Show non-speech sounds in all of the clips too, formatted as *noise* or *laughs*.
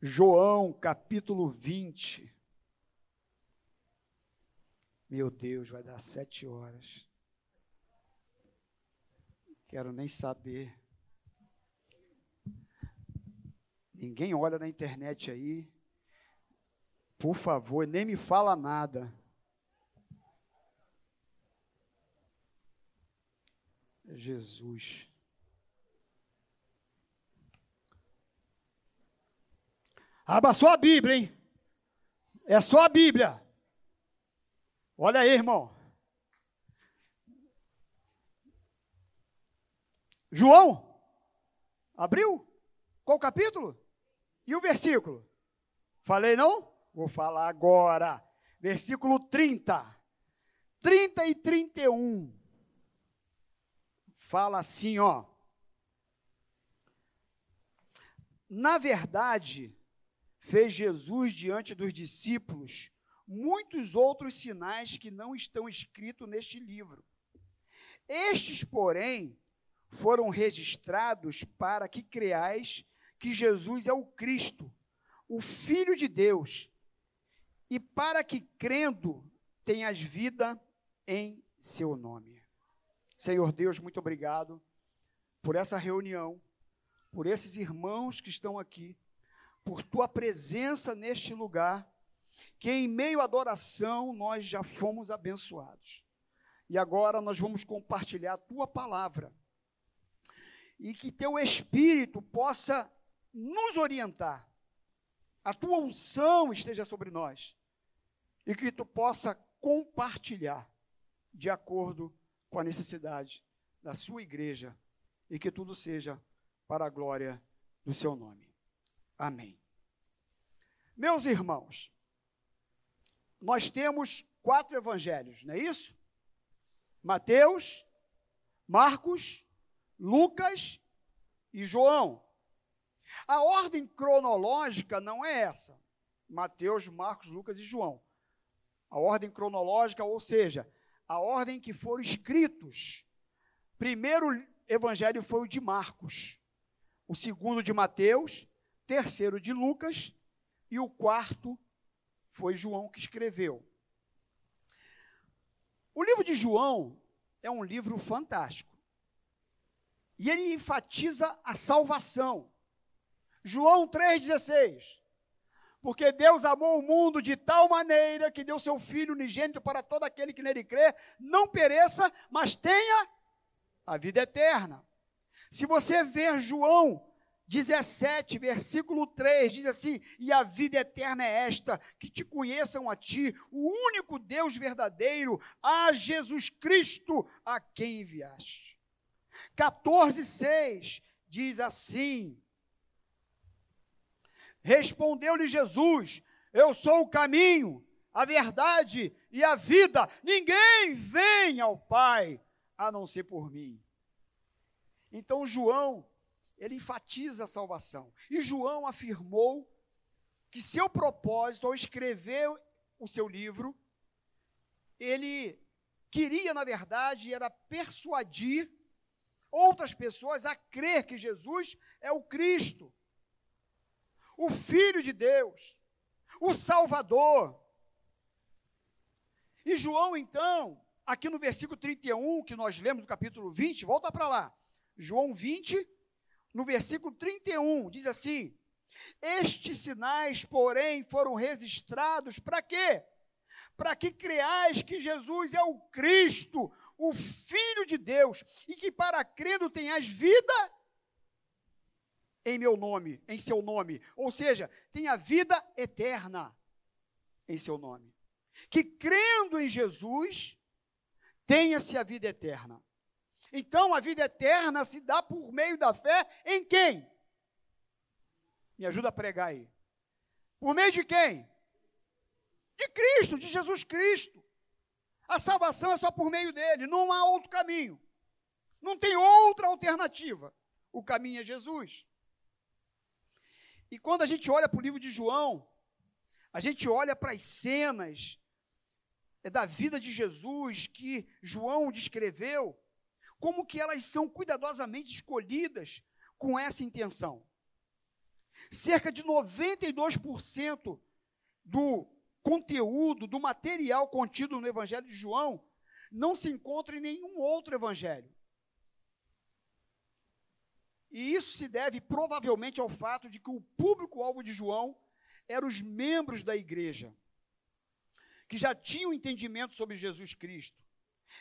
João capítulo 20. Meu Deus, vai dar sete horas. Quero nem saber. Ninguém olha na internet aí. Por favor, nem me fala nada. Jesus. Abra só a Bíblia, hein? É só a Bíblia. Olha aí, irmão. João, abriu? Qual capítulo? E o versículo? Falei não? Vou falar agora. Versículo 30. 30 e 31. Fala assim, ó. Na verdade, fez Jesus diante dos discípulos muitos outros sinais que não estão escritos neste livro. Estes, porém, foram registrados para que creais que Jesus é o Cristo, o Filho de Deus, e para que, crendo, tenhas vida em seu nome. Senhor Deus, muito obrigado por essa reunião, por esses irmãos que estão aqui por tua presença neste lugar, que em meio à adoração nós já fomos abençoados. E agora nós vamos compartilhar a tua palavra. E que teu espírito possa nos orientar. A tua unção esteja sobre nós. E que tu possa compartilhar de acordo com a necessidade da sua igreja e que tudo seja para a glória do seu nome. Amém. Meus irmãos, nós temos quatro evangelhos, não é isso? Mateus, Marcos, Lucas e João. A ordem cronológica não é essa. Mateus, Marcos, Lucas e João. A ordem cronológica, ou seja, a ordem que foram escritos. Primeiro evangelho foi o de Marcos, o segundo de Mateus terceiro de Lucas e o quarto foi João que escreveu. O livro de João é um livro fantástico. E ele enfatiza a salvação. João 3,16. Porque Deus amou o mundo de tal maneira que deu seu Filho unigênito para todo aquele que nele crê, não pereça, mas tenha a vida eterna. Se você ver João 17, versículo 3, diz assim: E a vida eterna é esta, que te conheçam a ti, o único Deus verdadeiro, a Jesus Cristo, a quem enviaste. 14, 6 diz assim: Respondeu-lhe Jesus: Eu sou o caminho, a verdade e a vida, ninguém vem ao Pai a não ser por mim. Então, João ele enfatiza a salvação. E João afirmou que seu propósito ao escrever o seu livro, ele queria, na verdade, era persuadir outras pessoas a crer que Jesus é o Cristo, o Filho de Deus, o Salvador. E João, então, aqui no versículo 31, que nós lemos no capítulo 20, volta para lá. João 20, no versículo 31, diz assim: Estes sinais, porém, foram registrados para quê? Para que creais que Jesus é o Cristo, o Filho de Deus, e que para crendo tenhas vida em meu nome, em seu nome. Ou seja, tenha vida eterna em seu nome. Que crendo em Jesus, tenha-se a vida eterna. Então a vida eterna se dá por meio da fé em quem? Me ajuda a pregar aí. Por meio de quem? De Cristo, de Jesus Cristo. A salvação é só por meio dele, não há outro caminho. Não tem outra alternativa. O caminho é Jesus. E quando a gente olha para o livro de João, a gente olha para as cenas da vida de Jesus que João descreveu, como que elas são cuidadosamente escolhidas com essa intenção. cerca de 92% do conteúdo, do material contido no Evangelho de João, não se encontra em nenhum outro evangelho. E isso se deve provavelmente ao fato de que o público-alvo de João eram os membros da igreja, que já tinham entendimento sobre Jesus Cristo.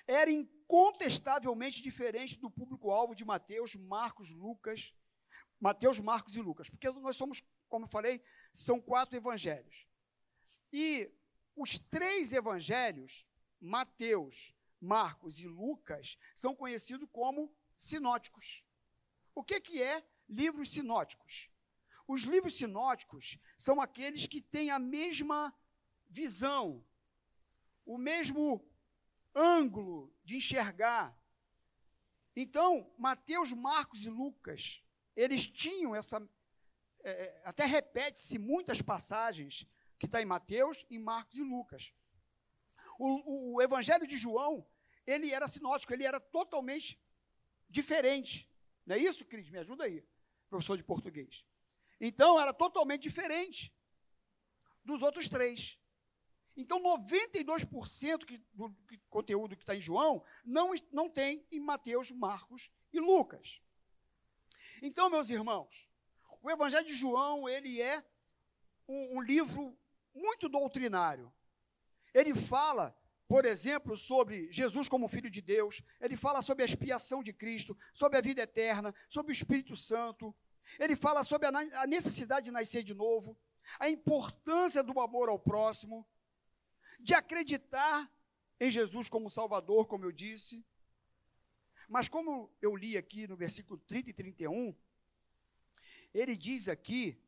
Era incontestavelmente diferente do público-alvo de Mateus, Marcos, Lucas, Mateus, Marcos e Lucas, porque nós somos, como eu falei, são quatro evangelhos. E os três evangelhos, Mateus, Marcos e Lucas, são conhecidos como sinóticos. O que, que é livros sinóticos? Os livros sinóticos são aqueles que têm a mesma visão, o mesmo ângulo de enxergar. Então, Mateus, Marcos e Lucas, eles tinham essa. É, é até repete-se muitas passagens que está em Mateus, em Marcos e Lucas. O, o, Evangelho de João, ele era sinótico, ele era totalmente diferente. Não é isso, Cris? Me ajuda aí, professor de português. Então, era totalmente diferente dos outros três. Então, 92% que, do, do conteúdo que está em João não, não tem em Mateus, Marcos e Lucas. Então, meus irmãos, o Evangelho de João, ele é um, um livro muito doutrinário. Ele fala, por exemplo, sobre Jesus como Filho de Deus, ele fala sobre a expiação de Cristo, sobre a vida eterna, sobre o Espírito Santo, ele fala sobre a necessidade de nascer de novo, a importância do amor ao próximo, de acreditar em Jesus como Salvador, como eu disse. Mas como eu li aqui no versículo 30 e 31, ele diz aqui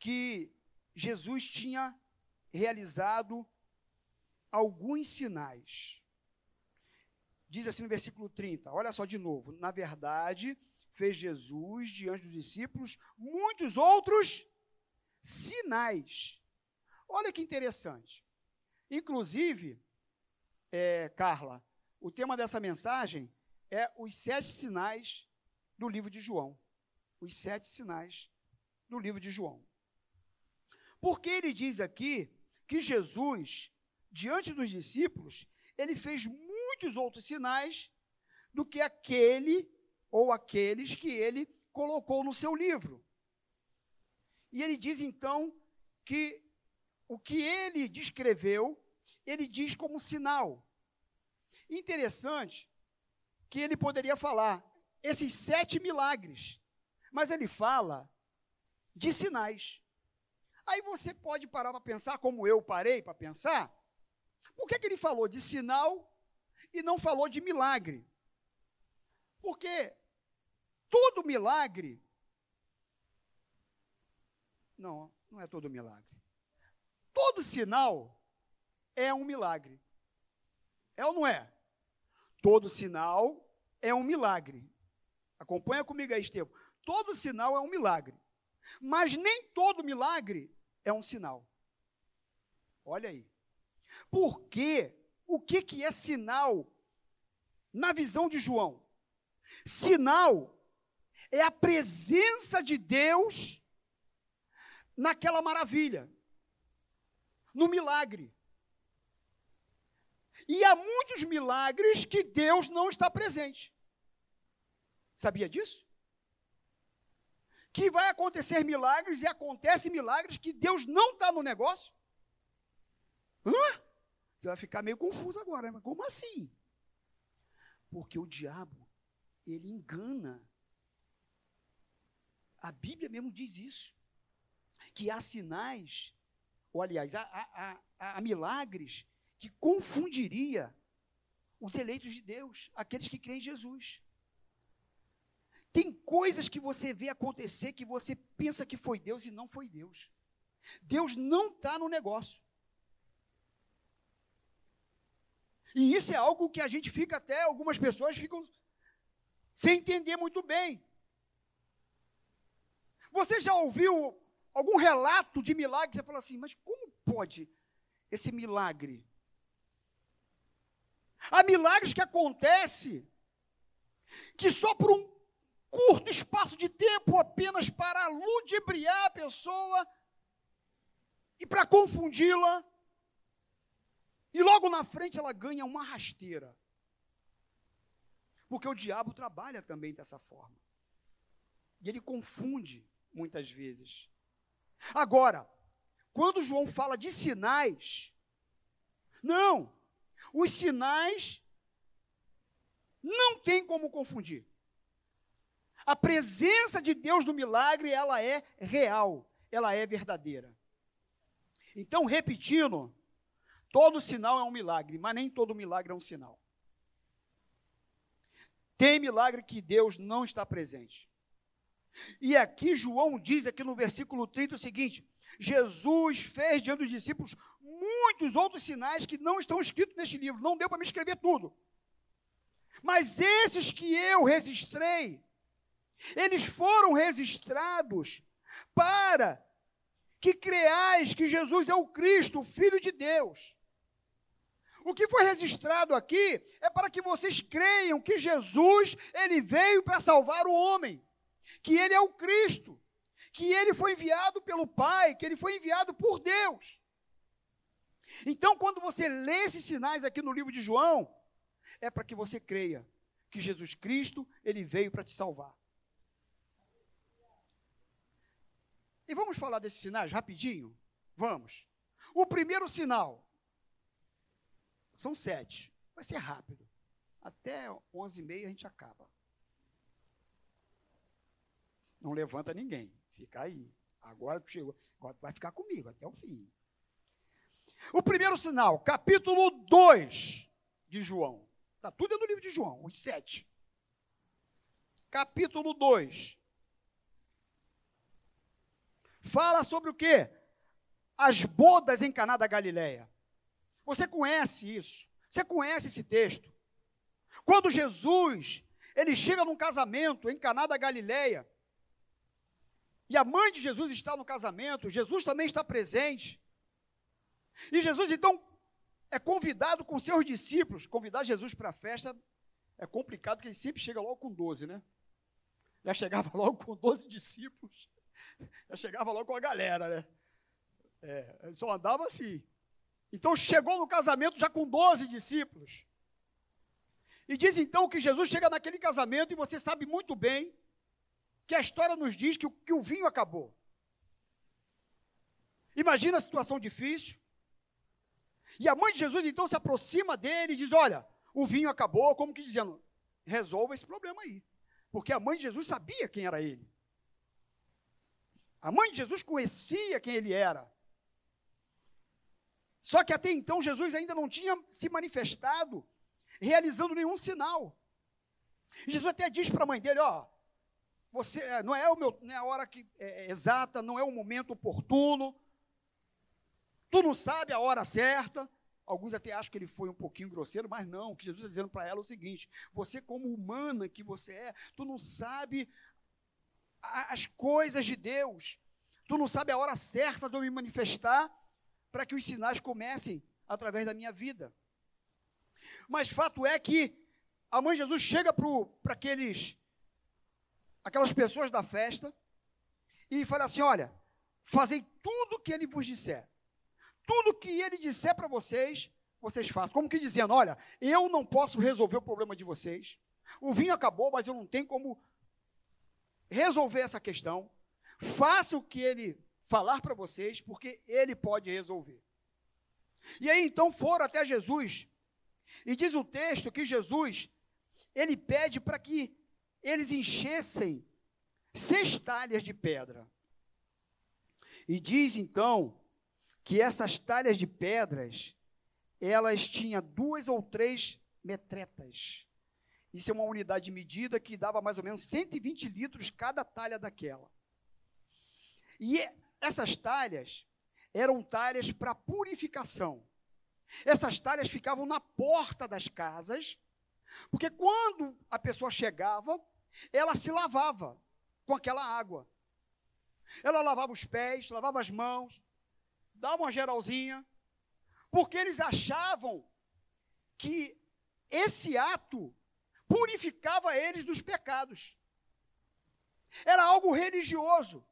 que Jesus tinha realizado alguns sinais. Diz assim no versículo 30, olha só de novo. Na verdade, fez Jesus diante dos discípulos muitos outros sinais. Olha que interessante. Inclusive, é, Carla, o tema dessa mensagem é os sete sinais do livro de João. Os sete sinais do livro de João. Porque ele diz aqui que Jesus, diante dos discípulos, ele fez muitos outros sinais do que aquele ou aqueles que ele colocou no seu livro. E ele diz então que o que ele descreveu, ele diz como sinal. Interessante que ele poderia falar esses sete milagres, mas ele fala de sinais. Aí você pode parar para pensar, como eu parei para pensar, por que, que ele falou de sinal e não falou de milagre? Porque todo milagre. Não, não é todo milagre. Todo sinal é um milagre. É ou não é? Todo sinal é um milagre. Acompanha comigo aí, Estevam. Todo sinal é um milagre. Mas nem todo milagre é um sinal. Olha aí. Porque o que, que é sinal na visão de João? Sinal é a presença de Deus naquela maravilha, no milagre. E há muitos milagres que Deus não está presente. Sabia disso? que vai acontecer milagres e acontecem milagres que Deus não está no negócio? Hã? Você vai ficar meio confuso agora, mas como assim? Porque o diabo, ele engana. A Bíblia mesmo diz isso. Que há sinais, ou aliás, há, há milagres que confundiria os eleitos de Deus, aqueles que creem em Jesus. Tem coisas que você vê acontecer que você pensa que foi Deus e não foi Deus. Deus não está no negócio. E isso é algo que a gente fica até, algumas pessoas ficam sem entender muito bem. Você já ouviu algum relato de milagre? Você fala assim, mas como pode esse milagre? Há milagres que acontecem que só por um curto espaço de tempo apenas para ludibriar a pessoa e para confundi-la. E logo na frente ela ganha uma rasteira. Porque o diabo trabalha também dessa forma. E ele confunde muitas vezes. Agora, quando João fala de sinais, não, os sinais não tem como confundir. A presença de Deus no milagre, ela é real, ela é verdadeira. Então, repetindo, todo sinal é um milagre, mas nem todo milagre é um sinal. Tem milagre que Deus não está presente. E aqui João diz aqui no versículo 30 o seguinte: Jesus fez diante dos discípulos muitos outros sinais que não estão escritos neste livro. Não deu para me escrever tudo. Mas esses que eu registrei, eles foram registrados para que creais que Jesus é o Cristo, o Filho de Deus. O que foi registrado aqui é para que vocês creiam que Jesus, ele veio para salvar o homem, que ele é o Cristo, que ele foi enviado pelo Pai, que ele foi enviado por Deus. Então, quando você lê esses sinais aqui no livro de João, é para que você creia que Jesus Cristo, ele veio para te salvar. E vamos falar desses sinais rapidinho? Vamos. O primeiro sinal, são sete, vai ser rápido. Até onze e meia a gente acaba. Não levanta ninguém, fica aí. Agora tu chegou, agora tu vai ficar comigo até o fim. O primeiro sinal, capítulo 2 de João. Está tudo no livro de João, os sete. Capítulo 2. Fala sobre o quê? As bodas em Caná da Galileia. Você conhece isso? Você conhece esse texto? Quando Jesus, ele chega num casamento em Caná da Galileia, e a mãe de Jesus está no casamento, Jesus também está presente. E Jesus então é convidado com seus discípulos. Convidar Jesus para a festa é complicado, porque ele sempre chega logo com 12, né? Já chegava *laughs* logo com 12 discípulos. Já chegava logo com a galera, né? É, ele só andava assim. Então chegou no casamento já com 12 discípulos. E diz então que Jesus chega naquele casamento e você sabe muito bem que a história nos diz que o, que o vinho acabou. Imagina a situação difícil. E a mãe de Jesus então se aproxima dele e diz: Olha, o vinho acabou, como que dizendo, resolva esse problema aí. Porque a mãe de Jesus sabia quem era ele. A mãe de Jesus conhecia quem ele era. Só que até então Jesus ainda não tinha se manifestado, realizando nenhum sinal. E Jesus até diz para a mãe dele: Ó, você é, não é o meu, não é a hora que, é, é, exata, não é o momento oportuno. Tu não sabe a hora certa. Alguns até acham que ele foi um pouquinho grosseiro, mas não. O que Jesus está dizendo para ela é o seguinte: você, como humana que você é, tu não sabe as coisas de Deus. Tu não sabe a hora certa de eu me manifestar para que os sinais comecem através da minha vida. Mas fato é que a mãe Jesus chega para aqueles aquelas pessoas da festa e fala assim: olha, fazei tudo o que ele vos disser. Tudo que ele disser para vocês, vocês façam. Como que dizendo, olha, eu não posso resolver o problema de vocês. O vinho acabou, mas eu não tenho como resolver essa questão. Faça o que ele falar para vocês, porque ele pode resolver. E aí então foram até Jesus. E diz o texto que Jesus, ele pede para que eles enchessem seis talhas de pedra. E diz então que essas talhas de pedras, elas tinham duas ou três metretas. Isso é uma unidade de medida que dava mais ou menos 120 litros cada talha daquela. E essas talhas eram talhas para purificação. Essas talhas ficavam na porta das casas porque quando a pessoa chegava, ela se lavava com aquela água. Ela lavava os pés, lavava as mãos, dava uma geralzinha, porque eles achavam que esse ato purificava eles dos pecados. Era algo religioso.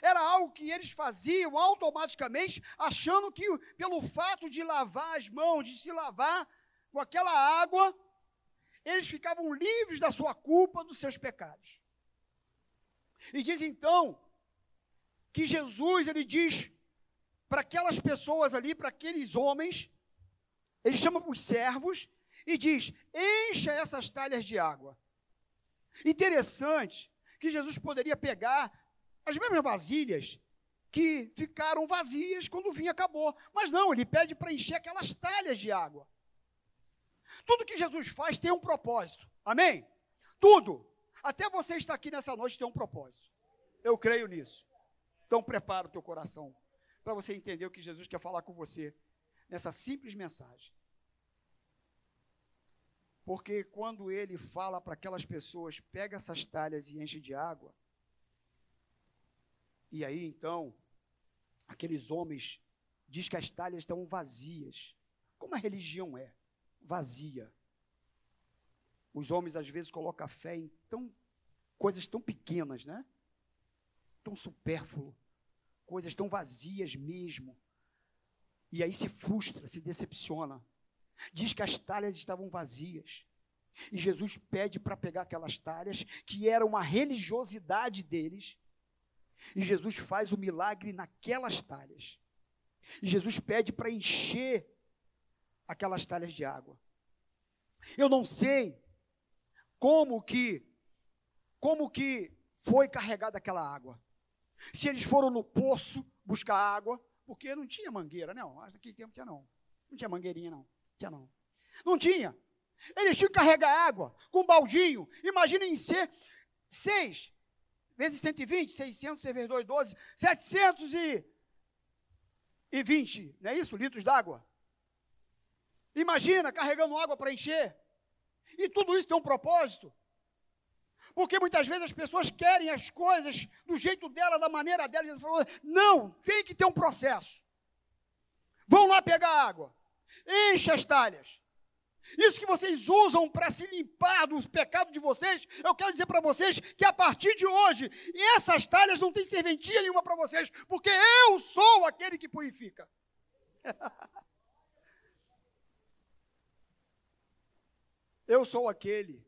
Era algo que eles faziam automaticamente, achando que pelo fato de lavar as mãos, de se lavar com aquela água, eles ficavam livres da sua culpa, dos seus pecados. E diz então que Jesus ele diz para aquelas pessoas ali, para aqueles homens, ele chama os servos e diz: encha essas talhas de água. Interessante que Jesus poderia pegar as mesmas vasilhas que ficaram vazias quando o vinho acabou. Mas não, ele pede para encher aquelas talhas de água. Tudo que Jesus faz tem um propósito. Amém? Tudo. Até você estar aqui nessa noite tem um propósito. Eu creio nisso. Então prepara o teu coração para você entender o que Jesus quer falar com você nessa simples mensagem. Porque quando ele fala para aquelas pessoas, pega essas talhas e enche de água, e aí então, aqueles homens diz que as talhas estão vazias. Como a religião é vazia. Os homens às vezes colocam a fé em tão, coisas tão pequenas, né? Tão supérfluo, coisas tão vazias mesmo. E aí se frustra, se decepciona. Diz que as talhas estavam vazias. E Jesus pede para pegar aquelas talhas, que era uma religiosidade deles, e Jesus faz o milagre naquelas talhas. E Jesus pede para encher aquelas talhas de água. Eu não sei como que como que foi carregada aquela água. Se eles foram no poço buscar água, porque não tinha mangueira, não. Naquele tempo tinha não. Não tinha mangueirinha não. Tinha não. Não tinha. Eles tinham que carregar água com baldinho. Imaginem ser seis vezes 120, 600 vezes 2, 12, 720, não é isso? Litros d'água. Imagina carregando água para encher. E tudo isso tem um propósito. Porque muitas vezes as pessoas querem as coisas do jeito dela, da maneira dela. E falou, não, tem que ter um processo. Vão lá pegar água. Enche as talhas. Isso que vocês usam para se limpar dos pecados de vocês, eu quero dizer para vocês que a partir de hoje, essas talhas não têm serventia nenhuma para vocês, porque eu sou aquele que purifica. *laughs* eu sou aquele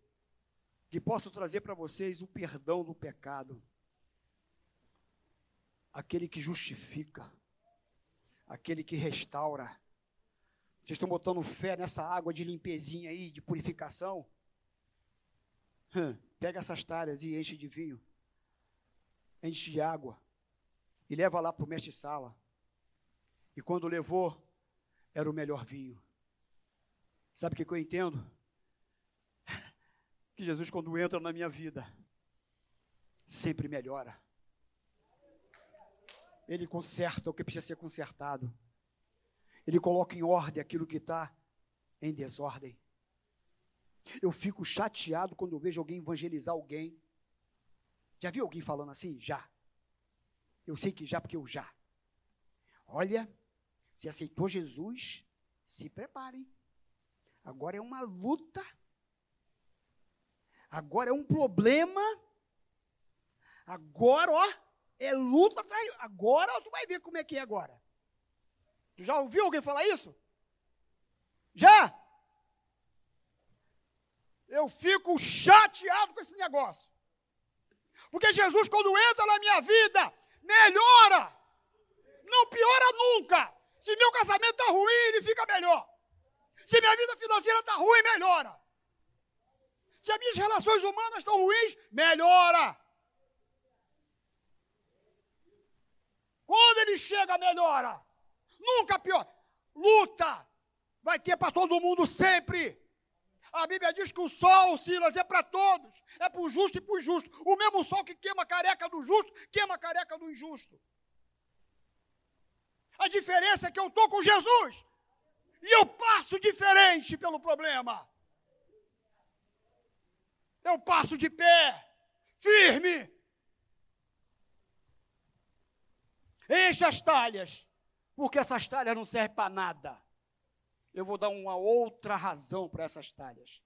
que posso trazer para vocês o perdão do pecado, aquele que justifica, aquele que restaura vocês estão botando fé nessa água de limpezinha aí, de purificação? Pega essas talhas e enche de vinho, enche de água e leva lá para o mestre-sala. E quando levou, era o melhor vinho. Sabe o que, que eu entendo? Que Jesus, quando entra na minha vida, sempre melhora. Ele conserta o que precisa ser consertado. Ele coloca em ordem aquilo que está em desordem. Eu fico chateado quando eu vejo alguém evangelizar alguém. Já viu alguém falando assim? Já. Eu sei que já, porque eu já. Olha, se aceitou Jesus, se preparem. Agora é uma luta. Agora é um problema. Agora, ó, é luta atrás. Agora tu vai ver como é que é agora. Tu já ouviu alguém falar isso? Já? Eu fico chateado com esse negócio. Porque Jesus, quando entra na minha vida, melhora. Não piora nunca. Se meu casamento está ruim, ele fica melhor. Se minha vida financeira está ruim, melhora. Se as minhas relações humanas estão ruins, melhora. Quando ele chega, melhora. Nunca pior. Luta vai ter para todo mundo sempre. A Bíblia diz que o sol, Silas, é para todos. É para o justo e para o injusto. O mesmo sol que queima a careca do justo, queima a careca do injusto. A diferença é que eu estou com Jesus. E eu passo diferente pelo problema. Eu passo de pé, firme. Enche as talhas porque essas talhas não servem para nada. Eu vou dar uma outra razão para essas talhas.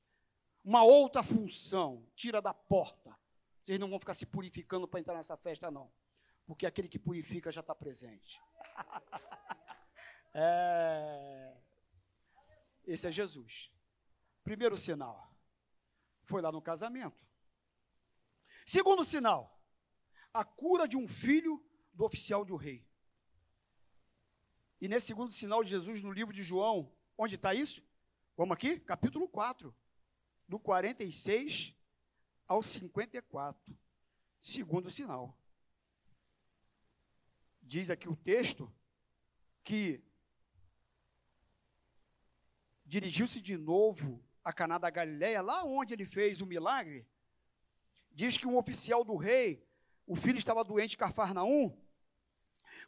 Uma outra função. Tira da porta. Vocês não vão ficar se purificando para entrar nessa festa, não. Porque aquele que purifica já está presente. *laughs* é... Esse é Jesus. Primeiro sinal. Foi lá no casamento. Segundo sinal. A cura de um filho do oficial de um rei. E nesse segundo sinal de Jesus no livro de João, onde está isso? Vamos aqui? Capítulo 4, do 46 ao 54. Segundo sinal. Diz aqui o texto que dirigiu-se de novo a Caná da Galileia, lá onde ele fez o milagre. Diz que um oficial do rei, o filho estava doente em Cafarnaum.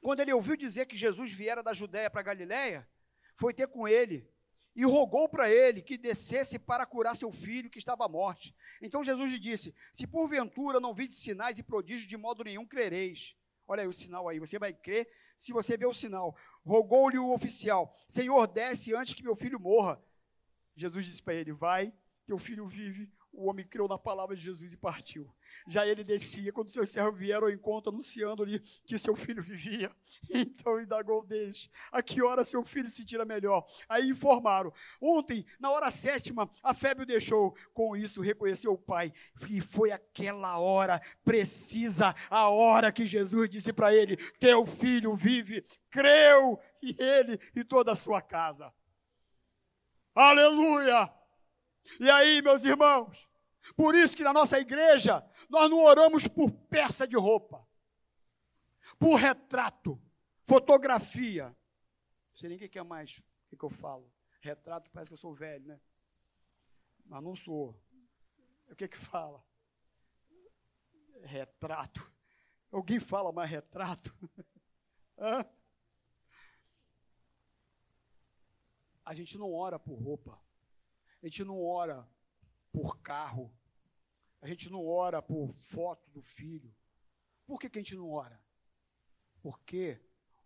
Quando ele ouviu dizer que Jesus viera da Judéia para Galileia, foi ter com ele e rogou para ele que descesse para curar seu filho que estava à morte. Então Jesus lhe disse: Se porventura não vide sinais e prodígios, de modo nenhum crereis. Olha aí o sinal aí, você vai crer se você vê o sinal. Rogou-lhe o oficial: Senhor, desce antes que meu filho morra. Jesus disse para ele: Vai, teu filho vive. O homem creu na palavra de Jesus e partiu. Já ele descia, quando seus servos vieram ao encontro, anunciando-lhe que seu filho vivia. *laughs* Então indagou deles, a que hora seu filho se tira melhor? Aí informaram, ontem, na hora sétima, a febre o deixou. Com isso, reconheceu o pai. E foi aquela hora precisa, a hora que Jesus disse para ele, teu filho vive. Creu, e ele e toda a sua casa. Aleluia! E aí, meus irmãos, por isso que na nossa igreja nós não oramos por peça de roupa, por retrato, fotografia. Não sei nem o que é mais o que eu falo. Retrato parece que eu sou velho, né? Mas não sou. O que que fala? Retrato. Alguém fala mais retrato? *laughs* Hã? A gente não ora por roupa. A gente não ora por carro. A gente não ora por foto do filho. Por que, que a gente não ora? Porque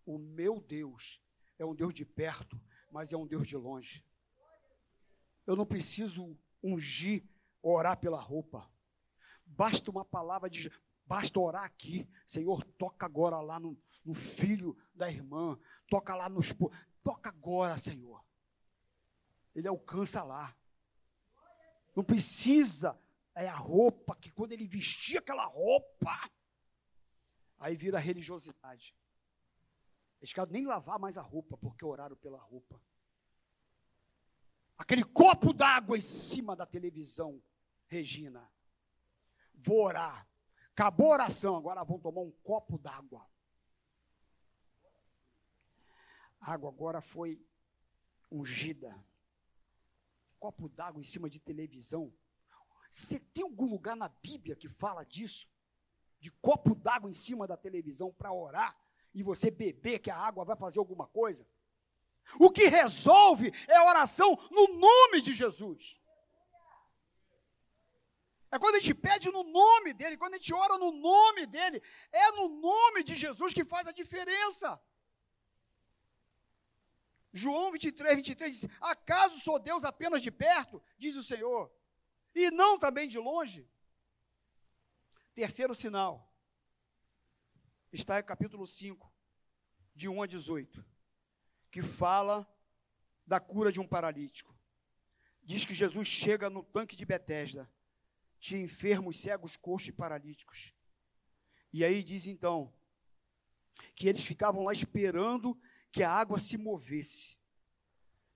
o meu Deus é um Deus de perto, mas é um Deus de longe. Eu não preciso ungir, orar pela roupa. Basta uma palavra de. Basta orar aqui. Senhor, toca agora lá no, no filho da irmã. Toca lá nos. Toca agora, Senhor. Ele alcança lá. Não precisa é a roupa, que quando ele vestia aquela roupa, aí vira religiosidade. Eles querem nem lavar mais a roupa, porque oraram pela roupa. Aquele copo d'água em cima da televisão, Regina. Vou orar. Acabou a oração, agora vão tomar um copo d'água. A água agora foi ungida. Copo d'água em cima de televisão. Você tem algum lugar na Bíblia que fala disso? De copo d'água em cima da televisão para orar e você beber que a água vai fazer alguma coisa? O que resolve é a oração no nome de Jesus. É quando a gente pede no nome dele, quando a gente ora no nome dele, é no nome de Jesus que faz a diferença. João 23, 23 diz: Acaso sou Deus apenas de perto? Diz o Senhor e não também de longe. Terceiro sinal está em capítulo 5, de 1 a 18, que fala da cura de um paralítico. Diz que Jesus chega no tanque de Betesda, tinha enfermos, cegos, coxos e paralíticos. E aí diz então que eles ficavam lá esperando que a água se movesse.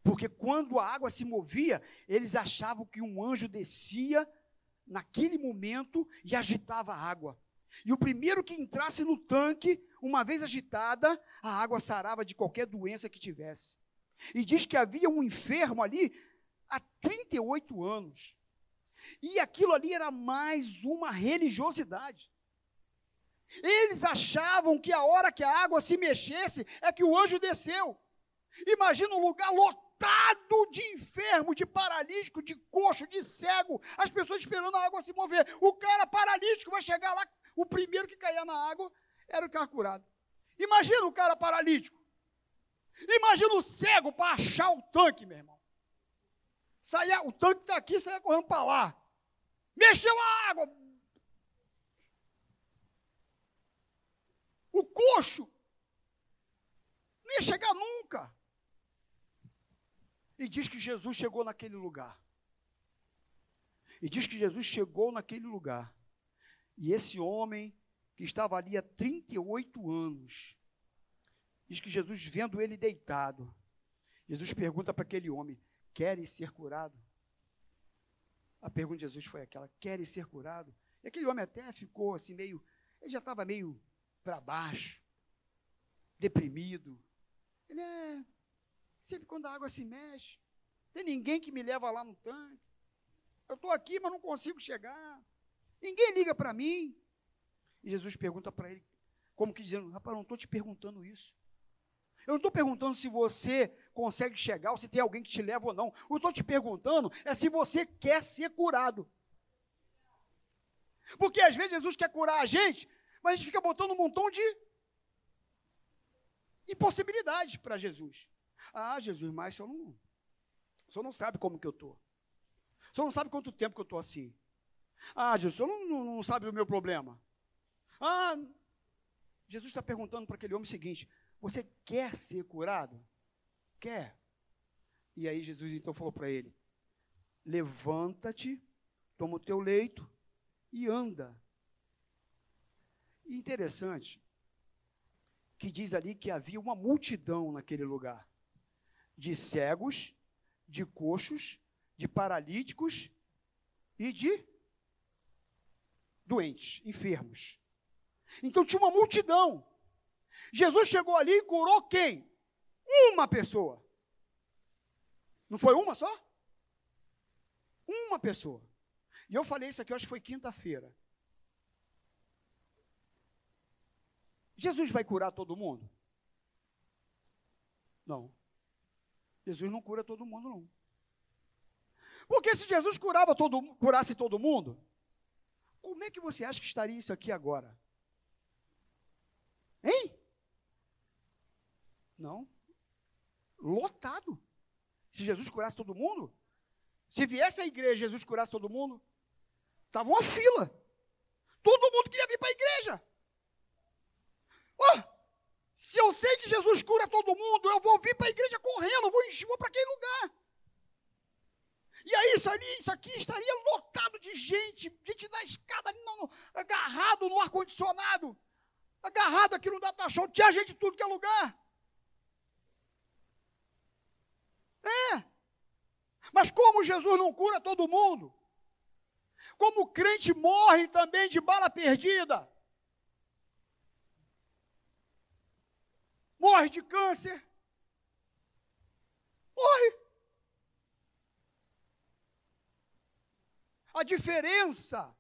Porque quando a água se movia, eles achavam que um anjo descia naquele momento e agitava a água. E o primeiro que entrasse no tanque, uma vez agitada, a água sarava de qualquer doença que tivesse. E diz que havia um enfermo ali há 38 anos. E aquilo ali era mais uma religiosidade. Eles achavam que a hora que a água se mexesse é que o anjo desceu. Imagina um lugar lotado de enfermo, de paralítico, de coxo, de cego, as pessoas esperando a água se mover. O cara paralítico vai chegar lá, o primeiro que caía na água era o cara curado. Imagina o cara paralítico. Imagina o cego para achar o tanque, meu irmão. Saia, o tanque está aqui, saia correndo para lá. Mexeu a água. O coxo. Não ia chegar nunca. E diz que Jesus chegou naquele lugar. E diz que Jesus chegou naquele lugar. E esse homem que estava ali há 38 anos, diz que Jesus, vendo ele deitado, Jesus pergunta para aquele homem: Queres ser curado? A pergunta de Jesus foi aquela: Queres ser curado? E aquele homem até ficou assim, meio. Ele já estava meio para baixo, deprimido. Ele é. Sempre quando a água se mexe, tem ninguém que me leva lá no tanque. Eu estou aqui, mas não consigo chegar. Ninguém liga para mim. E Jesus pergunta para ele, como que dizendo, rapaz, não estou te perguntando isso. Eu não estou perguntando se você consegue chegar ou se tem alguém que te leva ou não. O que eu estou te perguntando é se você quer ser curado. Porque às vezes Jesus quer curar a gente, mas a gente fica botando um montão de impossibilidades para Jesus. Ah, Jesus, mas o senhor não, o senhor não sabe como que eu estou. O senhor não sabe quanto tempo que eu estou assim. Ah, Jesus, o senhor não, não, não sabe o meu problema. Ah, Jesus está perguntando para aquele homem o seguinte: Você quer ser curado? Quer. E aí Jesus então falou para ele: Levanta-te, toma o teu leito e anda. E interessante que diz ali que havia uma multidão naquele lugar de cegos, de coxos, de paralíticos e de doentes, enfermos. Então tinha uma multidão. Jesus chegou ali e curou quem? Uma pessoa. Não foi uma só? Uma pessoa. E eu falei isso aqui, acho que foi quinta-feira. Jesus vai curar todo mundo? Não. Jesus não cura todo mundo, não. Porque se Jesus curava todo, curasse todo mundo, como é que você acha que estaria isso aqui agora? Hein? Não. Lotado. Se Jesus curasse todo mundo, se viesse a igreja Jesus curasse todo mundo, estava uma fila. Todo mundo queria vir para a igreja. Oh, se eu sei que Jesus cura todo mundo, eu vou vir para a igreja correndo, vou, vou para aquele lugar. E aí, isso, ali, isso aqui estaria lotado de gente, gente na escada, agarrado no ar-condicionado agarrado aqui no data show, tinha gente de tudo que é lugar. É. Mas como Jesus não cura todo mundo, como o crente morre também de bala perdida, morre de câncer, morre. A diferença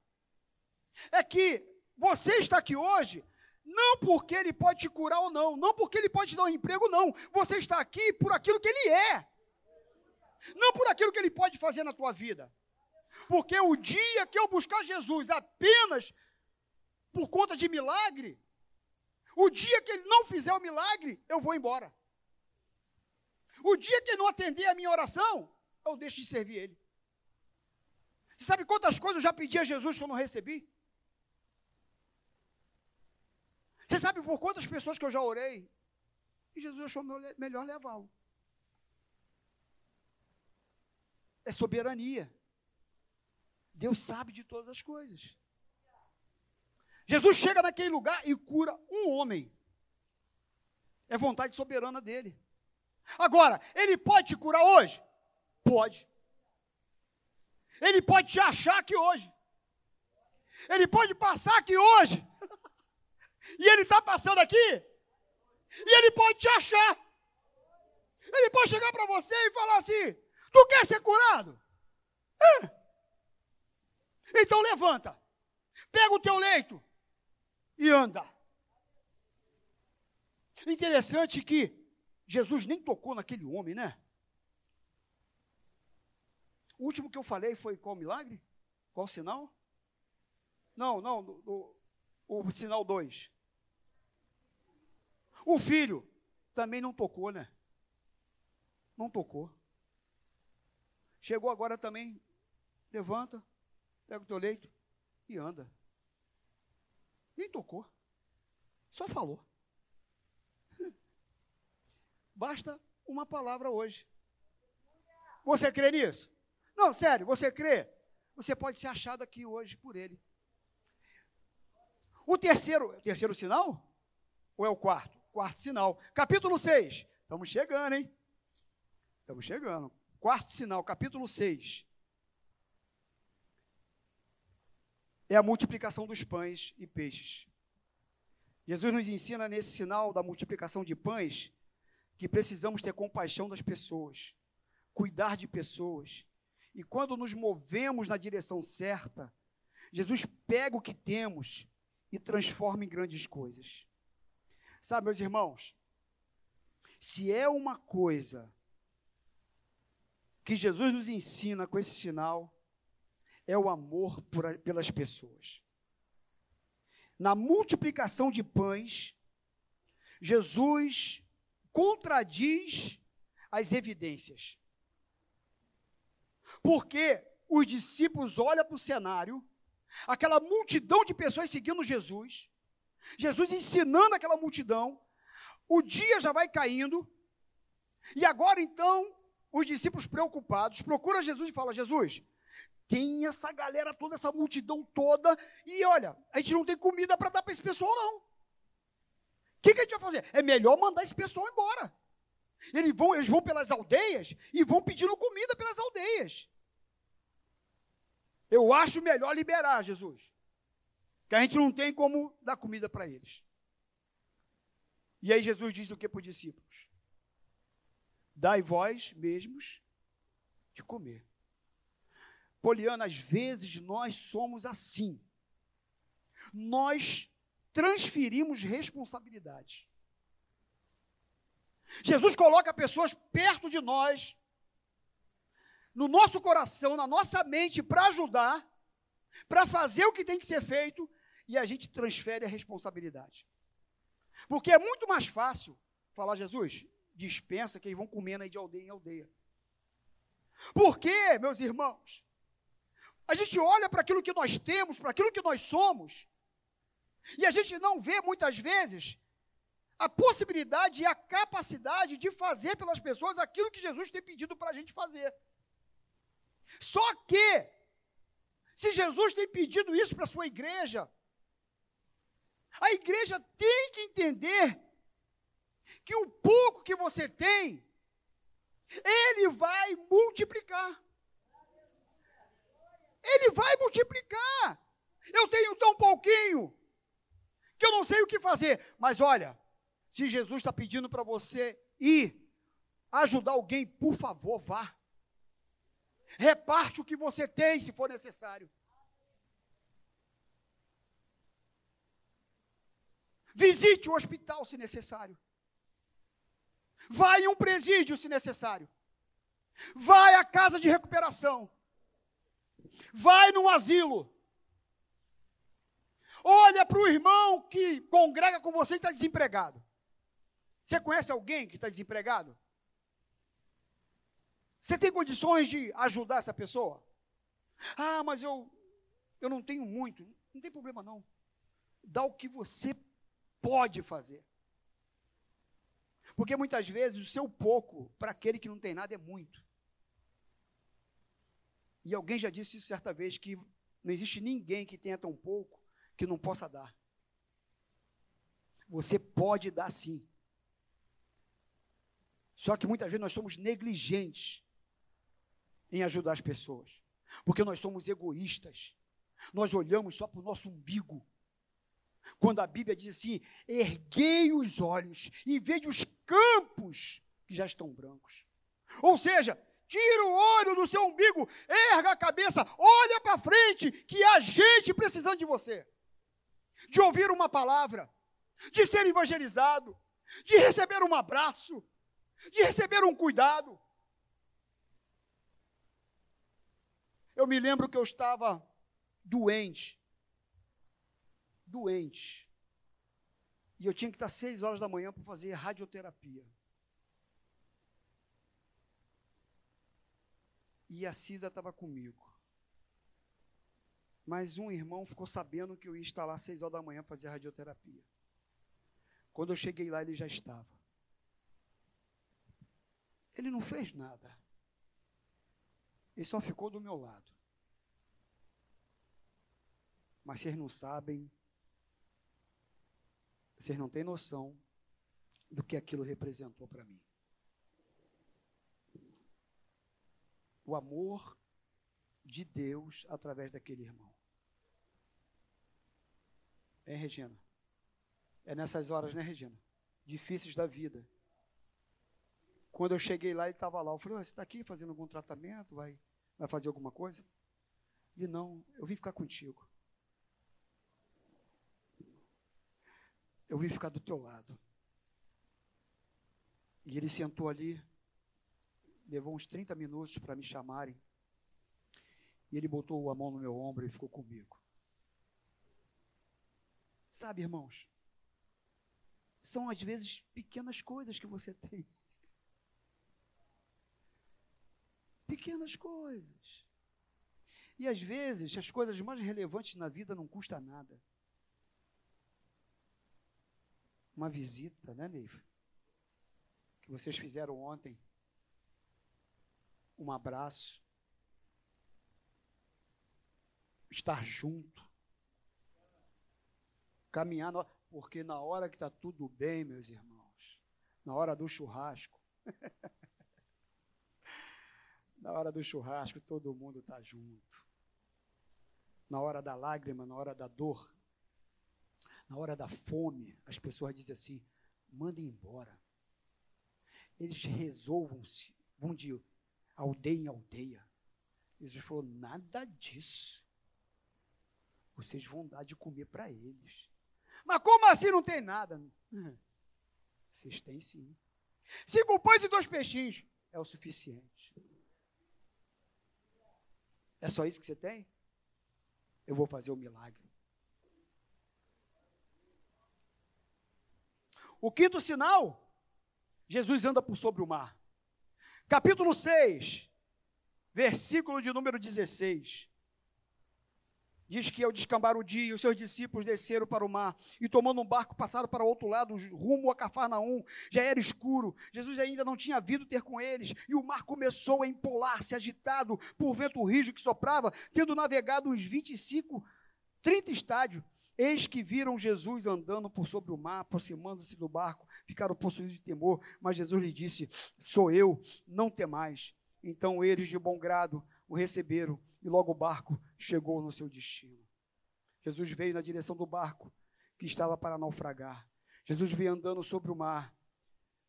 é que você está aqui hoje não porque ele pode te curar ou não, não porque ele pode te dar um emprego, não. Você está aqui por aquilo que ele é, não por aquilo que ele pode fazer na tua vida. Porque o dia que eu buscar Jesus apenas por conta de milagre, o dia que ele não fizer o milagre, eu vou embora. O dia que ele não atender a minha oração, eu deixo de servir ele. Você sabe quantas coisas eu já pedi a Jesus que eu não recebi? Você sabe por quantas pessoas que eu já orei? E Jesus achou melhor levá-lo. É soberania. Deus sabe de todas as coisas. Jesus chega naquele lugar e cura um homem. É vontade soberana dele. Agora, ele pode te curar hoje? Pode. Ele pode te achar aqui hoje. Ele pode passar aqui hoje *laughs* e ele está passando aqui, e ele pode te achar. Ele pode chegar para você e falar assim: Tu quer ser curado? Então levanta, pega o teu leito e anda. Interessante que Jesus nem tocou naquele homem, né? O último que eu falei foi qual milagre? Qual sinal? Não, não, o, o, sinal 2. O filho também não tocou, né? Não tocou. Chegou agora também, levanta, pega o teu leito e anda. Nem tocou. Só falou. Basta uma palavra hoje. Você crê nisso? Não, sério, você crê? Você pode ser achado aqui hoje por ele. O terceiro, o terceiro sinal? Ou é o quarto? Quarto sinal. Capítulo 6. Estamos chegando, hein? Estamos chegando. Quarto sinal, capítulo 6. É a multiplicação dos pães e peixes. Jesus nos ensina nesse sinal da multiplicação de pães que precisamos ter compaixão das pessoas, cuidar de pessoas. E quando nos movemos na direção certa, Jesus pega o que temos e transforma em grandes coisas. Sabe, meus irmãos, se é uma coisa que Jesus nos ensina com esse sinal, é o amor por, pelas pessoas. Na multiplicação de pães, Jesus contradiz as evidências. Porque os discípulos olham para o cenário, aquela multidão de pessoas seguindo Jesus, Jesus ensinando aquela multidão, o dia já vai caindo, e agora então os discípulos preocupados procuram Jesus e falam: Jesus, tem essa galera toda, essa multidão toda, e olha, a gente não tem comida para dar para esse pessoal, não. O que, que a gente vai fazer? É melhor mandar esse pessoal embora. Eles vão, eles vão pelas aldeias e vão pedindo comida pelas aldeias. Eu acho melhor liberar, Jesus. Que a gente não tem como dar comida para eles. E aí Jesus diz o que para os discípulos? Dai vós mesmos de comer. Poliana, às vezes nós somos assim. Nós transferimos responsabilidade. Jesus coloca pessoas perto de nós, no nosso coração, na nossa mente, para ajudar, para fazer o que tem que ser feito, e a gente transfere a responsabilidade. Porque é muito mais fácil falar, Jesus, dispensa que eles vão comendo aí de aldeia em aldeia. Por quê, meus irmãos? A gente olha para aquilo que nós temos, para aquilo que nós somos, e a gente não vê muitas vezes a possibilidade e a capacidade de fazer pelas pessoas aquilo que Jesus tem pedido para a gente fazer. Só que, se Jesus tem pedido isso para a sua igreja, a igreja tem que entender que o pouco que você tem, ele vai multiplicar. Ele vai multiplicar. Eu tenho tão pouquinho que eu não sei o que fazer. Mas olha, se Jesus está pedindo para você ir ajudar alguém, por favor, vá. Reparte o que você tem, se for necessário. Visite o hospital, se necessário. Vá em um presídio, se necessário. Vai à casa de recuperação. Vai num asilo. Olha para o irmão que congrega com você e está desempregado. Você conhece alguém que está desempregado? Você tem condições de ajudar essa pessoa? Ah, mas eu, eu não tenho muito. Não tem problema não. Dá o que você pode fazer. Porque muitas vezes o seu pouco, para aquele que não tem nada, é muito. E alguém já disse isso certa vez, que não existe ninguém que tenha tão pouco que não possa dar. Você pode dar sim. Só que muitas vezes nós somos negligentes em ajudar as pessoas, porque nós somos egoístas. Nós olhamos só para o nosso umbigo. Quando a Bíblia diz assim: erguei os olhos e vejo os campos que já estão brancos. Ou seja, tira o olho do seu umbigo, erga a cabeça, olha para frente, que há gente precisando de você, de ouvir uma palavra, de ser evangelizado, de receber um abraço, de receber um cuidado. Eu me lembro que eu estava doente, doente, e eu tinha que estar seis horas da manhã para fazer radioterapia. E a Cida estava comigo. Mas um irmão ficou sabendo que eu ia estar lá às seis horas da manhã para fazer radioterapia. Quando eu cheguei lá, ele já estava. Ele não fez nada. Ele só ficou do meu lado. Mas vocês não sabem, vocês não têm noção do que aquilo representou para mim. O amor de Deus através daquele irmão. É, Regina? É nessas horas, né, Regina? Difíceis da vida. Quando eu cheguei lá, ele estava lá. Eu falei, você está aqui fazendo algum tratamento? Vai, vai fazer alguma coisa? Ele, não, eu vim ficar contigo. Eu vim ficar do teu lado. E ele sentou ali, levou uns 30 minutos para me chamarem. E ele botou a mão no meu ombro e ficou comigo. Sabe, irmãos, são às vezes pequenas coisas que você tem. Pequenas coisas. E às vezes as coisas mais relevantes na vida não custa nada. Uma visita, né, Neiva? Que vocês fizeram ontem. Um abraço. Estar junto. Caminhar, no... porque na hora que está tudo bem, meus irmãos, na hora do churrasco, *laughs* Na hora do churrasco, todo mundo está junto. Na hora da lágrima, na hora da dor, na hora da fome, as pessoas dizem assim: mandem embora. Eles resolvam-se, vão de aldeia em aldeia. Jesus falou: nada disso. Vocês vão dar de comer para eles. Mas como assim não tem nada? *laughs* Vocês têm sim. Cinco pães e dois peixinhos é o suficiente. É só isso que você tem? Eu vou fazer o milagre. O quinto sinal, Jesus anda por sobre o mar. Capítulo 6, versículo de número 16. Diz que ao descambar o dia, os seus discípulos desceram para o mar e, tomando um barco, passaram para o outro lado, rumo a Cafarnaum. Já era escuro, Jesus ainda não tinha vindo ter com eles, e o mar começou a empolar-se, agitado por vento rijo que soprava, tendo navegado uns 25, 30 estádios. Eis que viram Jesus andando por sobre o mar, aproximando-se do barco, ficaram possuídos de temor, mas Jesus lhe disse: Sou eu, não temais. Então eles, de bom grado, o receberam e logo o barco chegou no seu destino. Jesus veio na direção do barco que estava para naufragar. Jesus veio andando sobre o mar.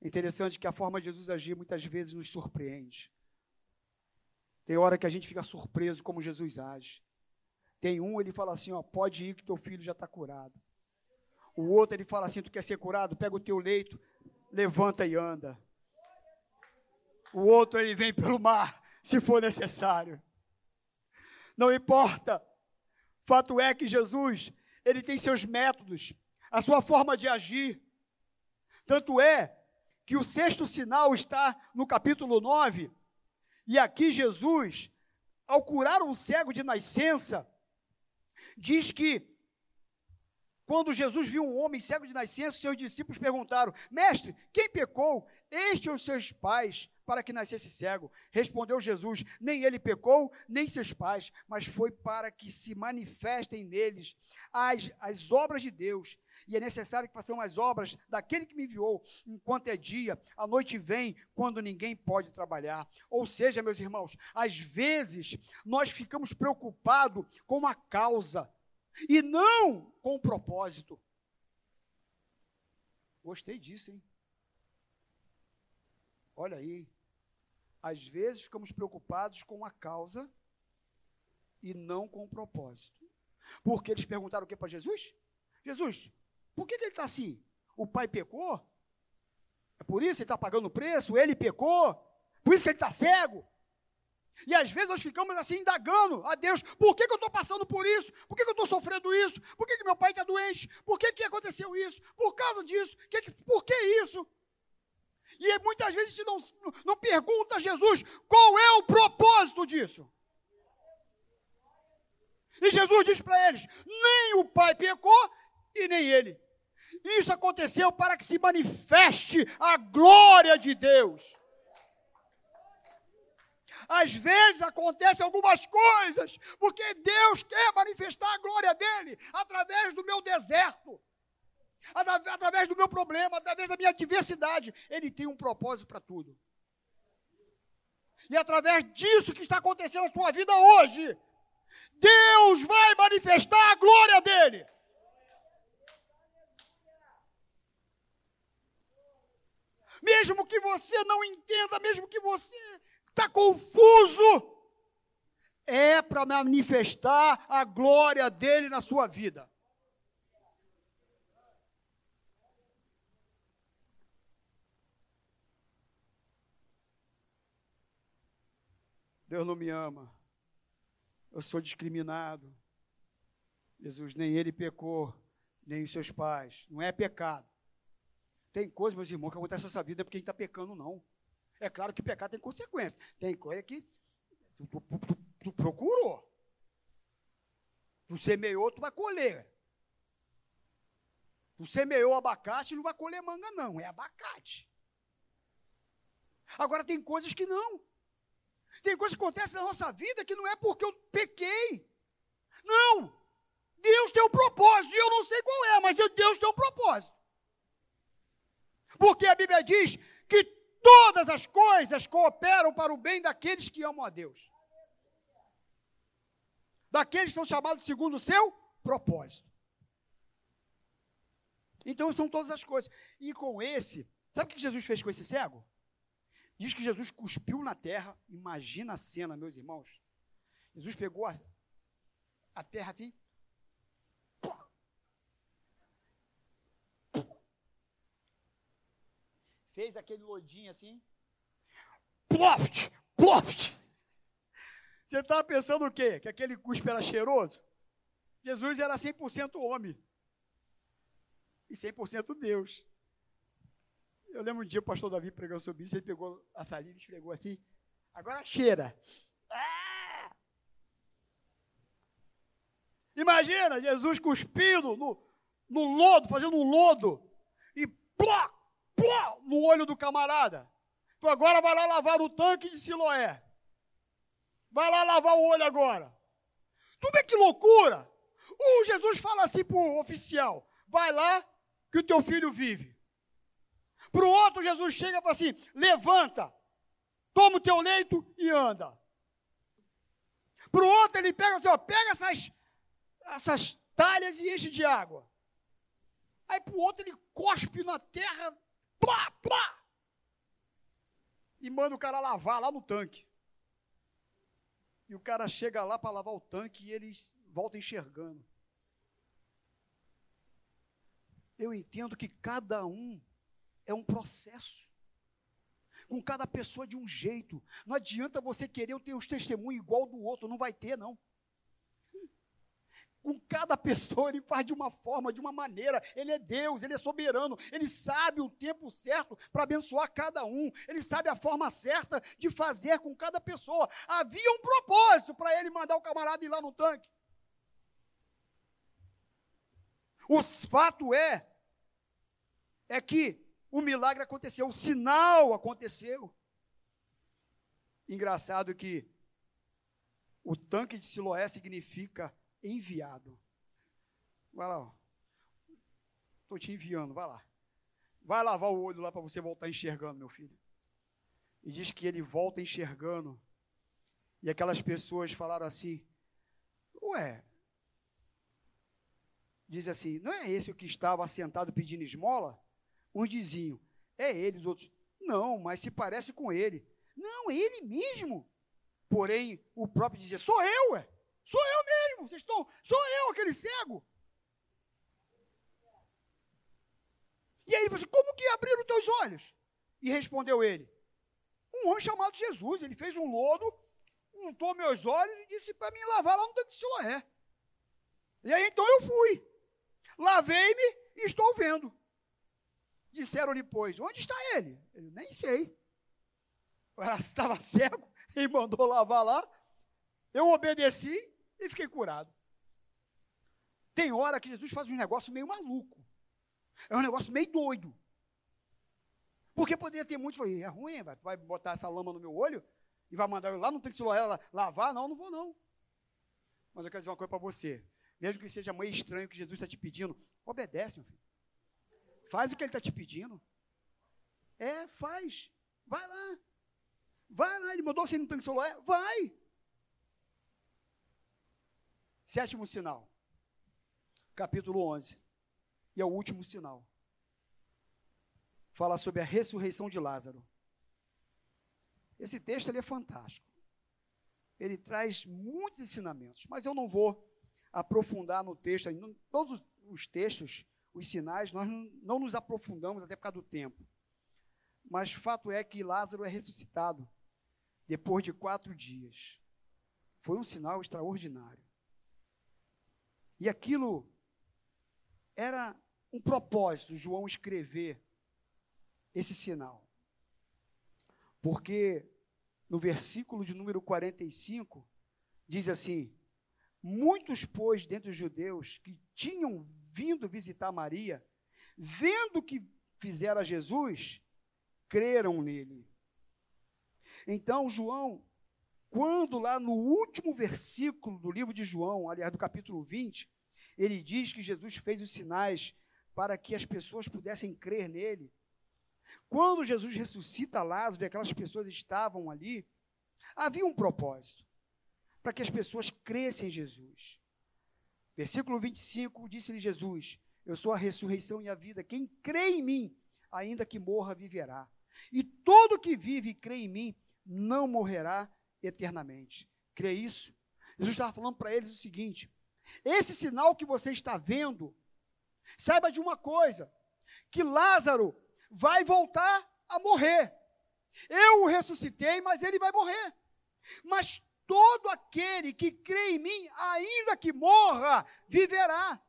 Interessante que a forma de Jesus agir muitas vezes nos surpreende. Tem hora que a gente fica surpreso como Jesus age. Tem um, ele fala assim, ó, pode ir que teu filho já está curado. O outro, ele fala assim, tu quer ser curado? Pega o teu leito, levanta e anda. O outro, ele vem pelo mar, se for necessário. Não importa. Fato é que Jesus, ele tem seus métodos, a sua forma de agir. Tanto é que o sexto sinal está no capítulo 9, e aqui Jesus, ao curar um cego de nascença, diz que quando Jesus viu um homem cego de nascença, seus discípulos perguntaram: Mestre, quem pecou? Este ou seus pais? Para que nascesse cego? Respondeu Jesus: Nem ele pecou, nem seus pais, mas foi para que se manifestem neles as, as obras de Deus. E é necessário que façam as obras daquele que me enviou, enquanto é dia, a noite vem, quando ninguém pode trabalhar. Ou seja, meus irmãos, às vezes nós ficamos preocupados com a causa e não com o propósito. Gostei disso, hein? Olha aí, às vezes ficamos preocupados com a causa e não com o propósito. Porque eles perguntaram o que para Jesus? Jesus, por que, que ele está assim? O pai pecou? É por isso ele está pagando o preço? Ele pecou? Por isso que ele está cego? E às vezes nós ficamos assim indagando a Deus: por que, que eu estou passando por isso? Por que, que eu estou sofrendo isso? Por que, que meu pai está doente? Por que, que aconteceu isso? Por causa disso? Que que, por que isso? E muitas vezes gente não, não pergunta a Jesus qual é o propósito disso. E Jesus diz para eles: nem o Pai pecou e nem ele. Isso aconteceu para que se manifeste a glória de Deus. Às vezes acontecem algumas coisas, porque Deus quer manifestar a glória dele através do meu deserto, através do meu problema, através da minha adversidade. Ele tem um propósito para tudo. E através disso que está acontecendo na tua vida hoje, Deus vai manifestar a glória dele. Mesmo que você não entenda, mesmo que você está confuso, é para manifestar a glória dele na sua vida. Deus não me ama. Eu sou discriminado. Jesus, nem ele pecou, nem os seus pais. Não é pecado. Tem coisas, meus irmãos, que acontecem nessa vida porque a gente está pecando, não. É claro que pecar tem consequência. Tem coisa que tu, tu, tu, tu procurou. Tu semeou, tu vai colher. Tu semeou abacate, não vai colher manga, não. É abacate. Agora tem coisas que não. Tem coisas que acontecem na nossa vida que não é porque eu pequei. Não. Deus tem um propósito, e eu não sei qual é, mas Deus tem um propósito. Porque a Bíblia diz que todas as coisas cooperam para o bem daqueles que amam a Deus. Daqueles que são chamados segundo o seu propósito. Então são todas as coisas. E com esse, sabe o que Jesus fez com esse cego? Diz que Jesus cuspiu na terra. Imagina a cena, meus irmãos. Jesus pegou a, a terra assim. Fez aquele lodinho assim. Ploft! Ploft! Você estava pensando o quê? Que aquele cuspe era cheiroso? Jesus era 100% homem. E 100% Deus. Eu lembro um dia o pastor Davi pregando sobre isso, ele pegou a saliva e esfregou assim. Agora cheira. Ah! Imagina Jesus cuspindo no, no lodo, fazendo um lodo. E plá, plá, no olho do camarada. Então agora vai lá lavar o tanque de Siloé. Vai lá lavar o olho agora. Tu vê que loucura? O Jesus fala assim para o oficial: vai lá que o teu filho vive. Para o outro, Jesus chega e fala assim: levanta, toma o teu leito e anda. Para o outro, ele pega assim: ó, pega essas, essas talhas e enche de água. Aí para o outro, ele cospe na terra, plá, plá, e manda o cara lavar lá no tanque. E o cara chega lá para lavar o tanque e ele volta enxergando. Eu entendo que cada um é um processo. Com cada pessoa de um jeito. Não adianta você querer ter os testemunhos igual do outro, não vai ter, não. Com cada pessoa ele faz de uma forma, de uma maneira. Ele é Deus, ele é soberano, ele sabe o tempo certo para abençoar cada um. Ele sabe a forma certa de fazer com cada pessoa. Havia um propósito para ele mandar o camarada ir lá no tanque. O fato é é que o milagre aconteceu, o sinal aconteceu. Engraçado que o tanque de Siloé significa enviado. Vai lá, estou te enviando, vai lá. Vai lavar o olho lá para você voltar enxergando, meu filho. E diz que ele volta enxergando. E aquelas pessoas falaram assim: Ué, diz assim: Não é esse o que estava sentado pedindo esmola? Uns diziam, é ele, os outros, não, mas se parece com ele. Não, é ele mesmo. Porém, o próprio dizia, sou eu, ué. Sou eu mesmo, vocês estão, sou eu, aquele cego. E aí você, como que abriram os teus olhos? E respondeu ele, um homem chamado Jesus, ele fez um lodo, untou meus olhos e disse para mim lavar lá no tanque de Siloé. E aí então eu fui, lavei-me e estou vendo. Disseram-lhe, pois, onde está ele? Ele, nem sei. *laughs* Estava cego, ele mandou lavar lá. Eu obedeci e fiquei curado. Tem hora que Jesus faz um negócio meio maluco. É um negócio meio doido. Porque poderia ter muitos, falei, é ruim, vai, vai botar essa lama no meu olho? e vai mandar eu lá tanque Siloé lavar? Não, não vou não. Mas eu quero dizer uma coisa para você. Mesmo que seja meio estranho que Jesus está te pedindo, obedece, meu filho. Faz o que ele está te pedindo. É, faz. Vai lá. Vai lá. Ele mandou você ir no tanque Siloé? Vai. Sétimo sinal. Capítulo 11. E é o último sinal. Fala sobre a ressurreição de Lázaro. Esse texto ele é fantástico. Ele traz muitos ensinamentos, mas eu não vou aprofundar no texto. Todos os textos, os sinais, nós não nos aprofundamos até por causa do tempo. Mas fato é que Lázaro é ressuscitado depois de quatro dias. Foi um sinal extraordinário. E aquilo era um propósito, João escrever esse sinal. Porque no versículo de número 45, diz assim: Muitos, pois, dentre os judeus que tinham vindo visitar Maria, vendo o que fizera Jesus, creram nele. Então, João, quando lá no último versículo do livro de João, aliás, do capítulo 20, ele diz que Jesus fez os sinais para que as pessoas pudessem crer nele. Quando Jesus ressuscita Lázaro e aquelas pessoas estavam ali, havia um propósito para que as pessoas crescem em Jesus. Versículo 25, disse-lhe Jesus: Eu sou a ressurreição e a vida. Quem crê em mim, ainda que morra, viverá. E todo que vive e crê em mim, não morrerá eternamente. Crê isso? Jesus estava falando para eles o seguinte: esse sinal que você está vendo, saiba de uma coisa: que Lázaro vai voltar a morrer. Eu o ressuscitei, mas ele vai morrer. Mas todo aquele que crê em mim, ainda que morra, viverá.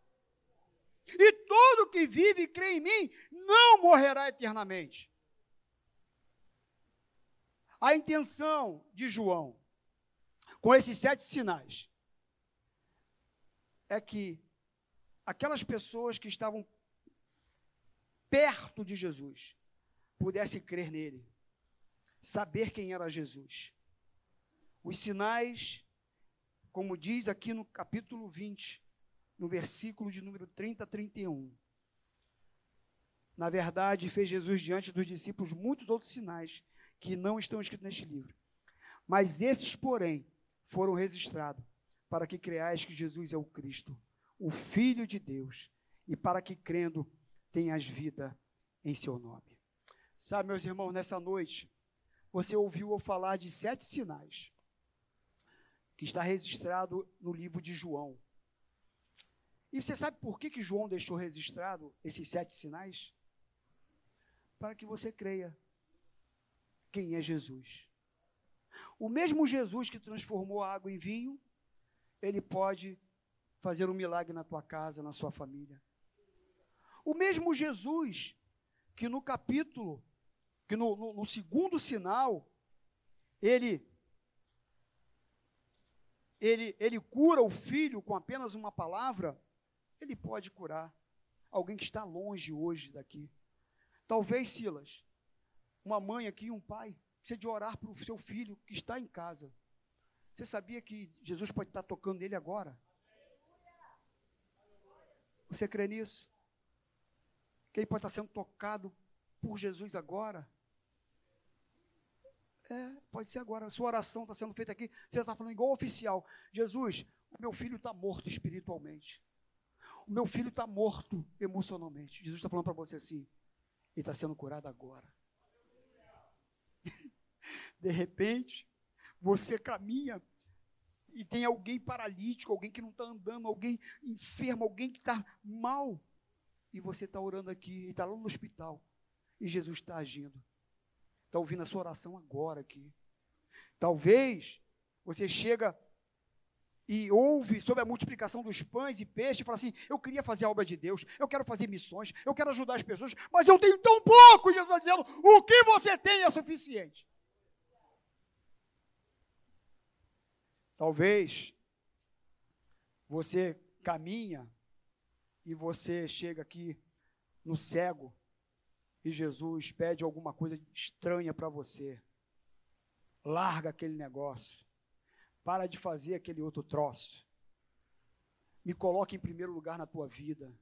E todo que vive e crê em mim não morrerá eternamente. A intenção de João, com esses sete sinais, é que aquelas pessoas que estavam perto de Jesus pudesse crer nele, saber quem era Jesus. Os sinais, como diz aqui no capítulo 20, no versículo de número 30 a 31. Na verdade, fez Jesus diante dos discípulos muitos outros sinais que não estão escritos neste livro. Mas esses, porém, foram registrados para que creais que Jesus é o Cristo, o Filho de Deus, e para que crendo tenhas vida em seu nome. Sabe, meus irmãos, nessa noite, você ouviu eu falar de sete sinais que está registrado no livro de João. E você sabe por que, que João deixou registrado esses sete sinais? Para que você creia quem é Jesus. O mesmo Jesus que transformou a água em vinho, ele pode fazer um milagre na tua casa, na sua família. O mesmo Jesus que no capítulo, que no, no, no segundo sinal, ele, ele, ele cura o filho com apenas uma palavra, ele pode curar alguém que está longe hoje daqui. Talvez, Silas, uma mãe aqui, um pai, precisa de orar para o seu filho que está em casa. Você sabia que Jesus pode estar tocando nele agora? Você crê nisso? que ele pode estar sendo tocado por Jesus agora. É, pode ser agora. Sua oração está sendo feita aqui. Você está falando igual oficial. Jesus, o meu filho está morto espiritualmente. O meu filho está morto emocionalmente. Jesus está falando para você assim. Ele está sendo curado agora. *laughs* De repente, você caminha e tem alguém paralítico, alguém que não está andando, alguém enfermo, alguém que está mal e você está orando aqui, está lá no hospital, e Jesus está agindo. Está ouvindo a sua oração agora aqui. Talvez você chega e ouve sobre a multiplicação dos pães e peixes e fala assim: Eu queria fazer a obra de Deus, eu quero fazer missões, eu quero ajudar as pessoas, mas eu tenho tão pouco. Jesus está dizendo: O que você tem é suficiente. Talvez você caminha e você chega aqui no cego e Jesus pede alguma coisa estranha para você. Larga aquele negócio. Para de fazer aquele outro troço. Me coloque em primeiro lugar na tua vida.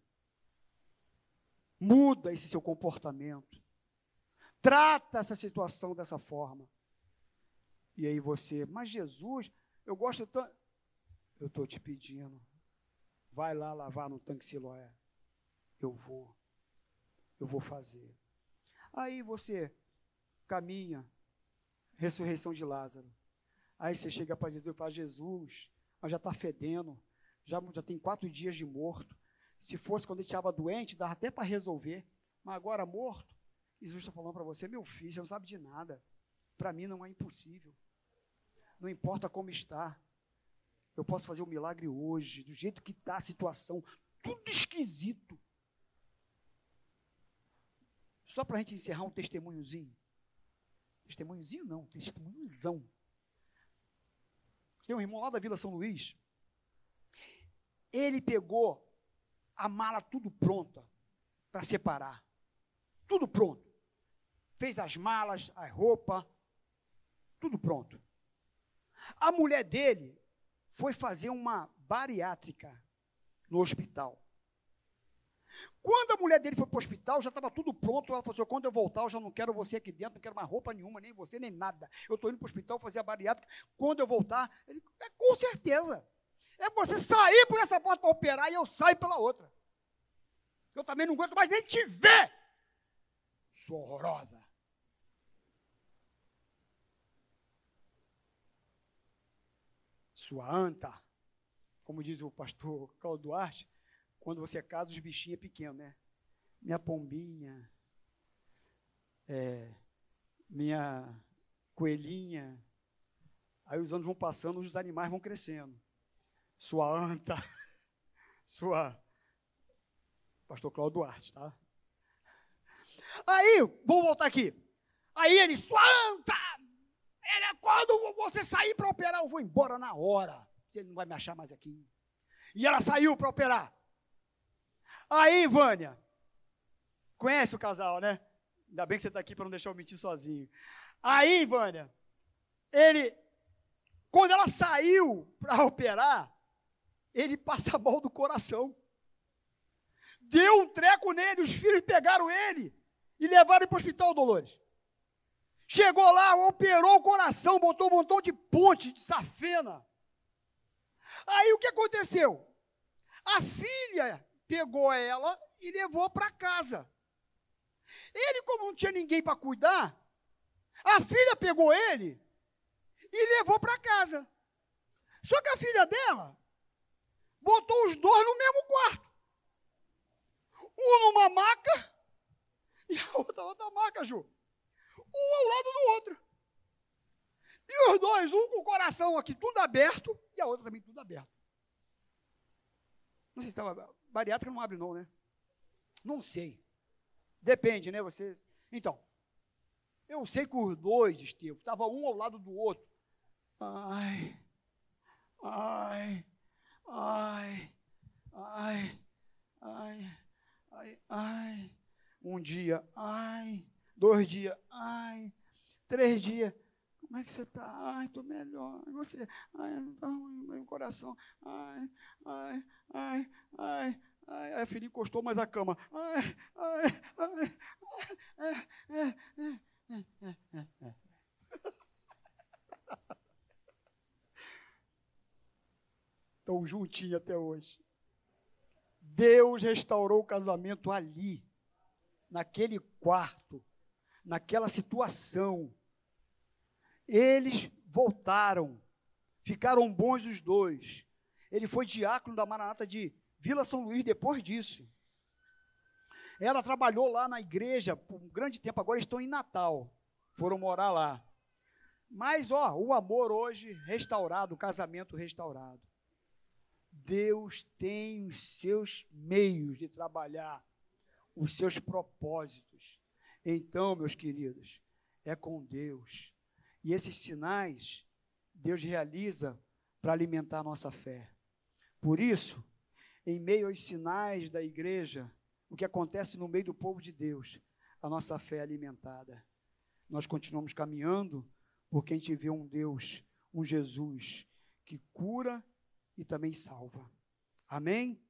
Muda esse seu comportamento. Trata essa situação dessa forma. E aí você, mas Jesus, eu gosto tanto. Eu estou te pedindo, vai lá lavar no tanque Siloé. Eu vou. Eu vou fazer. Aí você caminha, ressurreição de Lázaro. Aí você chega para Jesus e fala: Jesus, mas já está fedendo, já, já tem quatro dias de morto. Se fosse quando ele estava doente, dava até para resolver. Mas agora morto, Jesus está falando para você: meu filho, você não sabe de nada. Para mim não é impossível. Não importa como está. Eu posso fazer o um milagre hoje, do jeito que está a situação, tudo esquisito. Só para a gente encerrar um testemunhozinho. Testemunhozinho não, testemunhozão. Tem um irmão lá da Vila São Luís. Ele pegou a mala tudo pronta para separar. Tudo pronto. Fez as malas, a roupa, tudo pronto. A mulher dele foi fazer uma bariátrica no hospital. Quando a mulher dele foi para o hospital, já estava tudo pronto. Ela falou assim: quando eu voltar, eu já não quero você aqui dentro, não quero mais roupa nenhuma, nem você, nem nada. Eu estou indo para o hospital fazer a bariátrica. Quando eu voltar, ele, é com certeza. É você sair por essa porta para operar e eu saio pela outra. Eu também não aguento mais nem te ver. Sua horrorosa. Sua anta. Como diz o pastor Cláudio Duarte, quando você casa, os bichinhos é pequeno, né? Minha pombinha, é, minha coelhinha. Aí os anos vão passando, os animais vão crescendo. Sua anta, *laughs* sua. Pastor Cláudio Duarte, tá? Aí, vamos voltar aqui. Aí ele, sua anta! Ele é quando você sair para operar, eu vou embora na hora. Você não vai me achar mais aqui. E ela saiu para operar. Aí, Vânia, conhece o casal, né? Ainda bem que você está aqui para não deixar eu mentir sozinho. Aí, Vânia, ele, quando ela saiu para operar, ele passa mal do coração. Deu um treco nele, os filhos pegaram ele e levaram para o hospital, Dolores. Chegou lá, operou o coração, botou um montão de ponte, de safena. Aí o que aconteceu? A filha pegou ela e levou para casa. Ele, como não tinha ninguém para cuidar, a filha pegou ele e levou para casa. Só que a filha dela botou os dois no mesmo quarto. Um numa maca *laughs* e a outra outra maca, Ju. Um ao lado do outro. E os dois, um com o coração aqui tudo aberto e a outra também tudo aberto. Não sei se estava Bariátrica não abre não, né? Não sei. Depende, né? Vocês. Então, eu sei que os dois, Estevam, estavam um ao lado do outro. Ai, ai, ai, ai, ai, ai, ai. Um dia, ai. Dois dias, ai. Três dias, como é que você está? Ai, estou melhor. E você? Ai, ruim meu coração. Ai, ai, ai, ai, a filha encostou mais a cama. Ai, ai, ai, Estão *laughs* juntinhos até hoje. Deus restaurou o casamento ali, naquele quarto, naquela situação. Eles voltaram, ficaram bons os dois. Ele foi diácono da Maranata de Vila São Luís depois disso. Ela trabalhou lá na igreja por um grande tempo, agora estão em Natal. Foram morar lá. Mas, ó, o amor hoje restaurado, o casamento restaurado. Deus tem os seus meios de trabalhar, os seus propósitos. Então, meus queridos, é com Deus. E esses sinais Deus realiza para alimentar a nossa fé. Por isso, em meio aos sinais da igreja, o que acontece no meio do povo de Deus, a nossa fé é alimentada. Nós continuamos caminhando porque a gente vê um Deus, um Jesus que cura e também salva. Amém?